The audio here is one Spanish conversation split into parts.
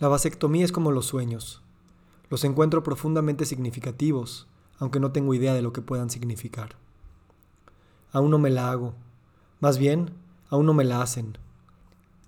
La vasectomía es como los sueños. Los encuentro profundamente significativos, aunque no tengo idea de lo que puedan significar. Aún no me la hago. Más bien, aún no me la hacen.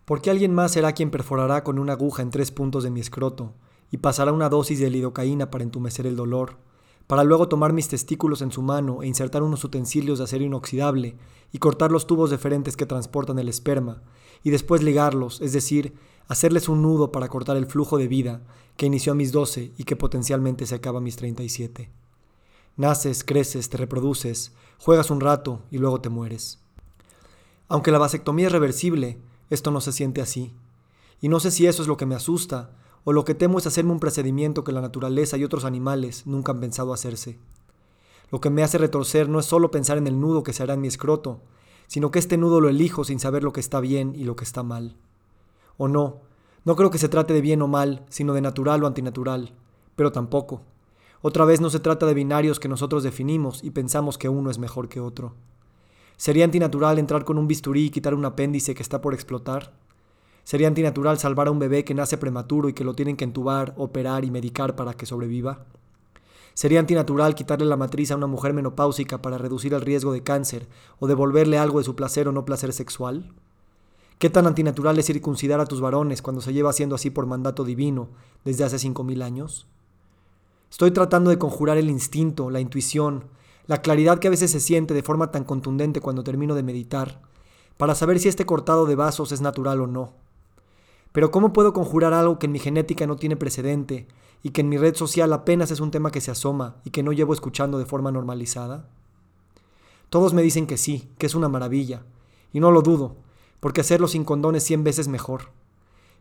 Porque alguien más será quien perforará con una aguja en tres puntos de mi escroto y pasará una dosis de lidocaína para entumecer el dolor, para luego tomar mis testículos en su mano e insertar unos utensilios de acero inoxidable y cortar los tubos deferentes que transportan el esperma, y después ligarlos, es decir, hacerles un nudo para cortar el flujo de vida que inició a mis 12 y que potencialmente se acaba a mis 37. Naces, creces, te reproduces, juegas un rato y luego te mueres. Aunque la vasectomía es reversible, esto no se siente así. Y no sé si eso es lo que me asusta, o lo que temo es hacerme un procedimiento que la naturaleza y otros animales nunca han pensado hacerse. Lo que me hace retorcer no es solo pensar en el nudo que se hará en mi escroto, sino que este nudo lo elijo sin saber lo que está bien y lo que está mal. O no, no creo que se trate de bien o mal, sino de natural o antinatural, pero tampoco. Otra vez no se trata de binarios que nosotros definimos y pensamos que uno es mejor que otro. ¿Sería antinatural entrar con un bisturí y quitar un apéndice que está por explotar? ¿Sería antinatural salvar a un bebé que nace prematuro y que lo tienen que entubar, operar y medicar para que sobreviva? ¿Sería antinatural quitarle la matriz a una mujer menopáusica para reducir el riesgo de cáncer o devolverle algo de su placer o no placer sexual? ¿Qué tan antinatural es circuncidar a tus varones cuando se lleva haciendo así por mandato divino desde hace cinco mil años? Estoy tratando de conjurar el instinto, la intuición, la claridad que a veces se siente de forma tan contundente cuando termino de meditar, para saber si este cortado de vasos es natural o no. Pero ¿cómo puedo conjurar algo que en mi genética no tiene precedente y que en mi red social apenas es un tema que se asoma y que no llevo escuchando de forma normalizada? Todos me dicen que sí, que es una maravilla, y no lo dudo, porque hacerlo sin condones cien veces mejor.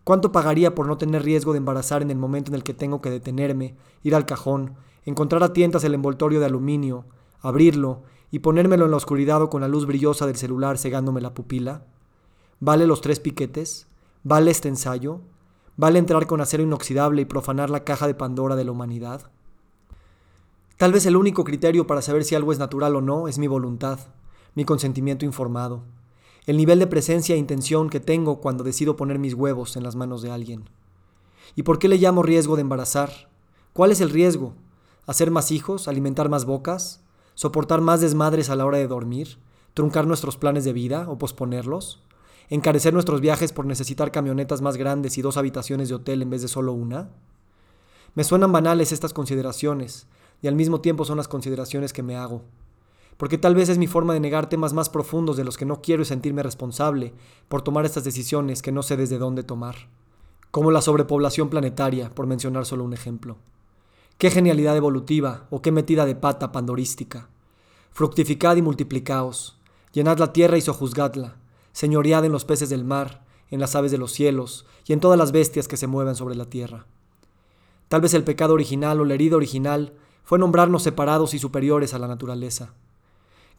¿Cuánto pagaría por no tener riesgo de embarazar en el momento en el que tengo que detenerme, ir al cajón, encontrar a tientas el envoltorio de aluminio, abrirlo y ponérmelo en la oscuridad o con la luz brillosa del celular cegándome la pupila? ¿Vale los tres piquetes? ¿Vale este ensayo? ¿Vale entrar con acero inoxidable y profanar la caja de Pandora de la humanidad? Tal vez el único criterio para saber si algo es natural o no es mi voluntad, mi consentimiento informado, el nivel de presencia e intención que tengo cuando decido poner mis huevos en las manos de alguien. ¿Y por qué le llamo riesgo de embarazar? ¿Cuál es el riesgo? ¿Hacer más hijos? ¿Alimentar más bocas? ¿Soportar más desmadres a la hora de dormir? ¿Truncar nuestros planes de vida o posponerlos? encarecer nuestros viajes por necesitar camionetas más grandes y dos habitaciones de hotel en vez de solo una? Me suenan banales estas consideraciones, y al mismo tiempo son las consideraciones que me hago. Porque tal vez es mi forma de negar temas más profundos de los que no quiero y sentirme responsable por tomar estas decisiones que no sé desde dónde tomar. Como la sobrepoblación planetaria, por mencionar solo un ejemplo. Qué genialidad evolutiva o qué metida de pata pandorística. Fructificad y multiplicaos, llenad la tierra y sojuzgadla, señoread en los peces del mar, en las aves de los cielos y en todas las bestias que se muevan sobre la tierra. Tal vez el pecado original o la herida original fue nombrarnos separados y superiores a la naturaleza.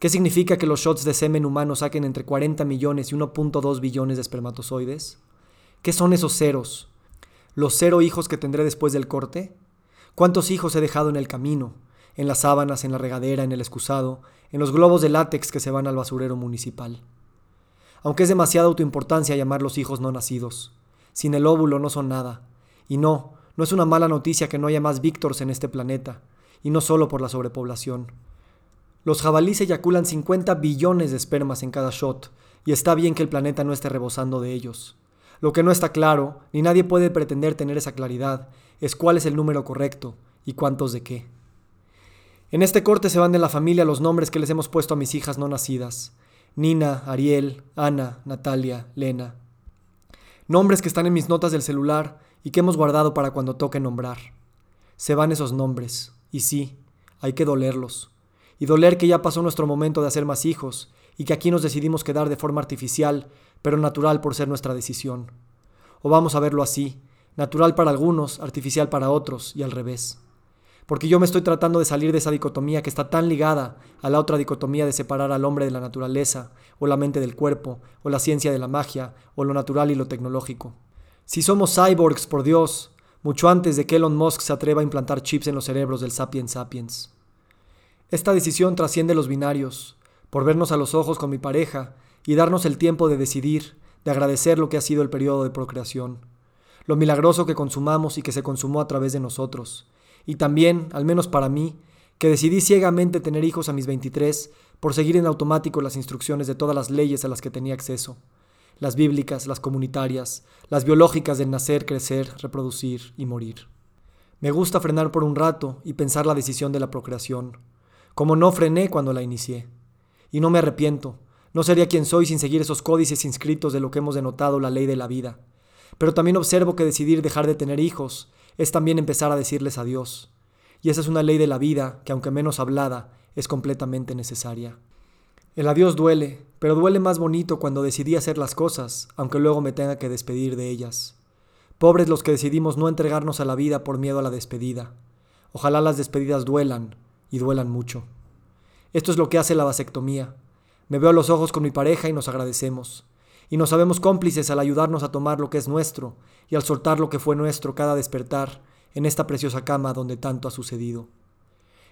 ¿Qué significa que los shots de semen humano saquen entre 40 millones y 1.2 billones de espermatozoides? ¿Qué son esos ceros? ¿Los cero hijos que tendré después del corte? ¿Cuántos hijos he dejado en el camino? En las sábanas, en la regadera, en el excusado, en los globos de látex que se van al basurero municipal aunque es demasiada autoimportancia llamarlos hijos no nacidos. Sin el óvulo no son nada. Y no, no es una mala noticia que no haya más Víctors en este planeta, y no solo por la sobrepoblación. Los jabalíes eyaculan 50 billones de espermas en cada shot, y está bien que el planeta no esté rebosando de ellos. Lo que no está claro, ni nadie puede pretender tener esa claridad, es cuál es el número correcto y cuántos de qué. En este corte se van de la familia los nombres que les hemos puesto a mis hijas no nacidas. Nina, Ariel, Ana, Natalia, Lena. Nombres que están en mis notas del celular y que hemos guardado para cuando toque nombrar. Se van esos nombres, y sí, hay que dolerlos. Y doler que ya pasó nuestro momento de hacer más hijos, y que aquí nos decidimos quedar de forma artificial, pero natural por ser nuestra decisión. O vamos a verlo así, natural para algunos, artificial para otros, y al revés porque yo me estoy tratando de salir de esa dicotomía que está tan ligada a la otra dicotomía de separar al hombre de la naturaleza, o la mente del cuerpo, o la ciencia de la magia, o lo natural y lo tecnológico. Si somos cyborgs, por Dios, mucho antes de que Elon Musk se atreva a implantar chips en los cerebros del sapiens sapiens. Esta decisión trasciende los binarios, por vernos a los ojos con mi pareja y darnos el tiempo de decidir, de agradecer lo que ha sido el periodo de procreación. lo milagroso que consumamos y que se consumó a través de nosotros. Y también, al menos para mí, que decidí ciegamente tener hijos a mis 23 por seguir en automático las instrucciones de todas las leyes a las que tenía acceso, las bíblicas, las comunitarias, las biológicas del nacer, crecer, reproducir y morir. Me gusta frenar por un rato y pensar la decisión de la procreación, como no frené cuando la inicié. Y no me arrepiento, no sería quien soy sin seguir esos códices inscritos de lo que hemos denotado la ley de la vida. Pero también observo que decidir dejar de tener hijos es también empezar a decirles adiós. Y esa es una ley de la vida que, aunque menos hablada, es completamente necesaria. El adiós duele, pero duele más bonito cuando decidí hacer las cosas, aunque luego me tenga que despedir de ellas. Pobres los que decidimos no entregarnos a la vida por miedo a la despedida. Ojalá las despedidas duelan, y duelan mucho. Esto es lo que hace la vasectomía. Me veo a los ojos con mi pareja y nos agradecemos. Y nos sabemos cómplices al ayudarnos a tomar lo que es nuestro y al soltar lo que fue nuestro cada despertar en esta preciosa cama donde tanto ha sucedido.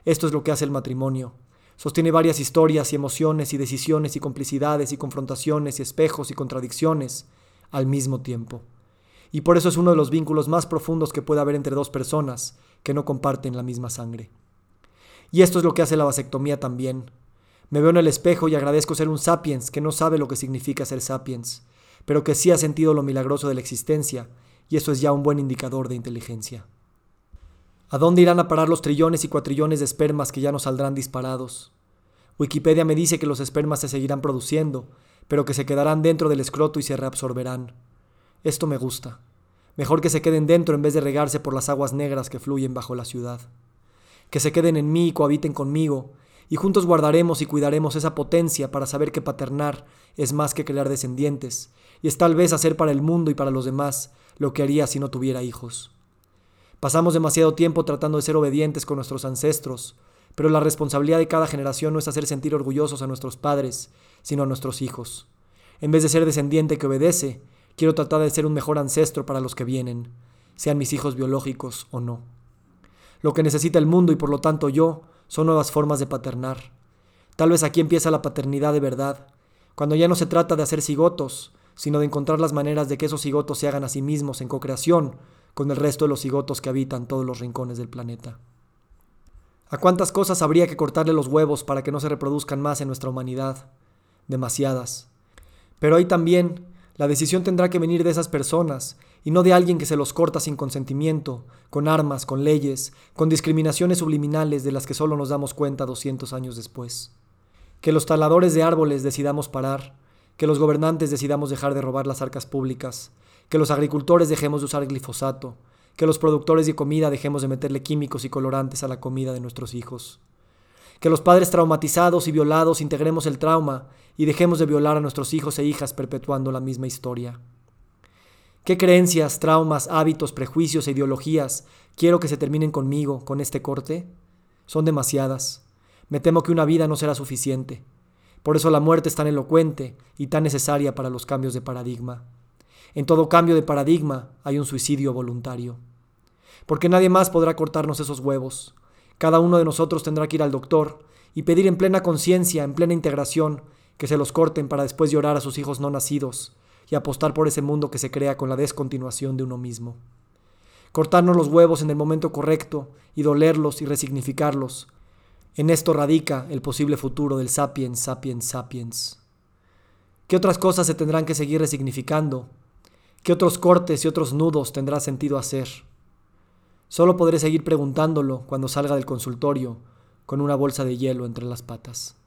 Esto es lo que hace el matrimonio. Sostiene varias historias y emociones y decisiones y complicidades y confrontaciones y espejos y contradicciones al mismo tiempo. Y por eso es uno de los vínculos más profundos que puede haber entre dos personas que no comparten la misma sangre. Y esto es lo que hace la vasectomía también. Me veo en el espejo y agradezco ser un sapiens que no sabe lo que significa ser sapiens, pero que sí ha sentido lo milagroso de la existencia, y eso es ya un buen indicador de inteligencia. ¿A dónde irán a parar los trillones y cuatrillones de espermas que ya no saldrán disparados? Wikipedia me dice que los espermas se seguirán produciendo, pero que se quedarán dentro del escroto y se reabsorberán. Esto me gusta. Mejor que se queden dentro en vez de regarse por las aguas negras que fluyen bajo la ciudad que se queden en mí y cohabiten conmigo, y juntos guardaremos y cuidaremos esa potencia para saber que paternar es más que crear descendientes, y es tal vez hacer para el mundo y para los demás lo que haría si no tuviera hijos. Pasamos demasiado tiempo tratando de ser obedientes con nuestros ancestros, pero la responsabilidad de cada generación no es hacer sentir orgullosos a nuestros padres, sino a nuestros hijos. En vez de ser descendiente que obedece, quiero tratar de ser un mejor ancestro para los que vienen, sean mis hijos biológicos o no. Lo que necesita el mundo y por lo tanto yo son nuevas formas de paternar. Tal vez aquí empieza la paternidad de verdad, cuando ya no se trata de hacer cigotos, sino de encontrar las maneras de que esos cigotos se hagan a sí mismos en cocreación con el resto de los cigotos que habitan todos los rincones del planeta. ¿A cuántas cosas habría que cortarle los huevos para que no se reproduzcan más en nuestra humanidad? Demasiadas. Pero hay también la decisión tendrá que venir de esas personas y no de alguien que se los corta sin consentimiento, con armas, con leyes, con discriminaciones subliminales de las que solo nos damos cuenta 200 años después. Que los taladores de árboles decidamos parar, que los gobernantes decidamos dejar de robar las arcas públicas, que los agricultores dejemos de usar glifosato, que los productores de comida dejemos de meterle químicos y colorantes a la comida de nuestros hijos. Que los padres traumatizados y violados integremos el trauma y dejemos de violar a nuestros hijos e hijas perpetuando la misma historia. ¿Qué creencias, traumas, hábitos, prejuicios e ideologías quiero que se terminen conmigo, con este corte? Son demasiadas. Me temo que una vida no será suficiente. Por eso la muerte es tan elocuente y tan necesaria para los cambios de paradigma. En todo cambio de paradigma hay un suicidio voluntario. Porque nadie más podrá cortarnos esos huevos. Cada uno de nosotros tendrá que ir al doctor y pedir en plena conciencia, en plena integración, que se los corten para después llorar a sus hijos no nacidos y apostar por ese mundo que se crea con la descontinuación de uno mismo. Cortarnos los huevos en el momento correcto y dolerlos y resignificarlos. En esto radica el posible futuro del sapiens, sapiens, sapiens. ¿Qué otras cosas se tendrán que seguir resignificando? ¿Qué otros cortes y otros nudos tendrá sentido hacer? Solo podré seguir preguntándolo cuando salga del consultorio con una bolsa de hielo entre las patas.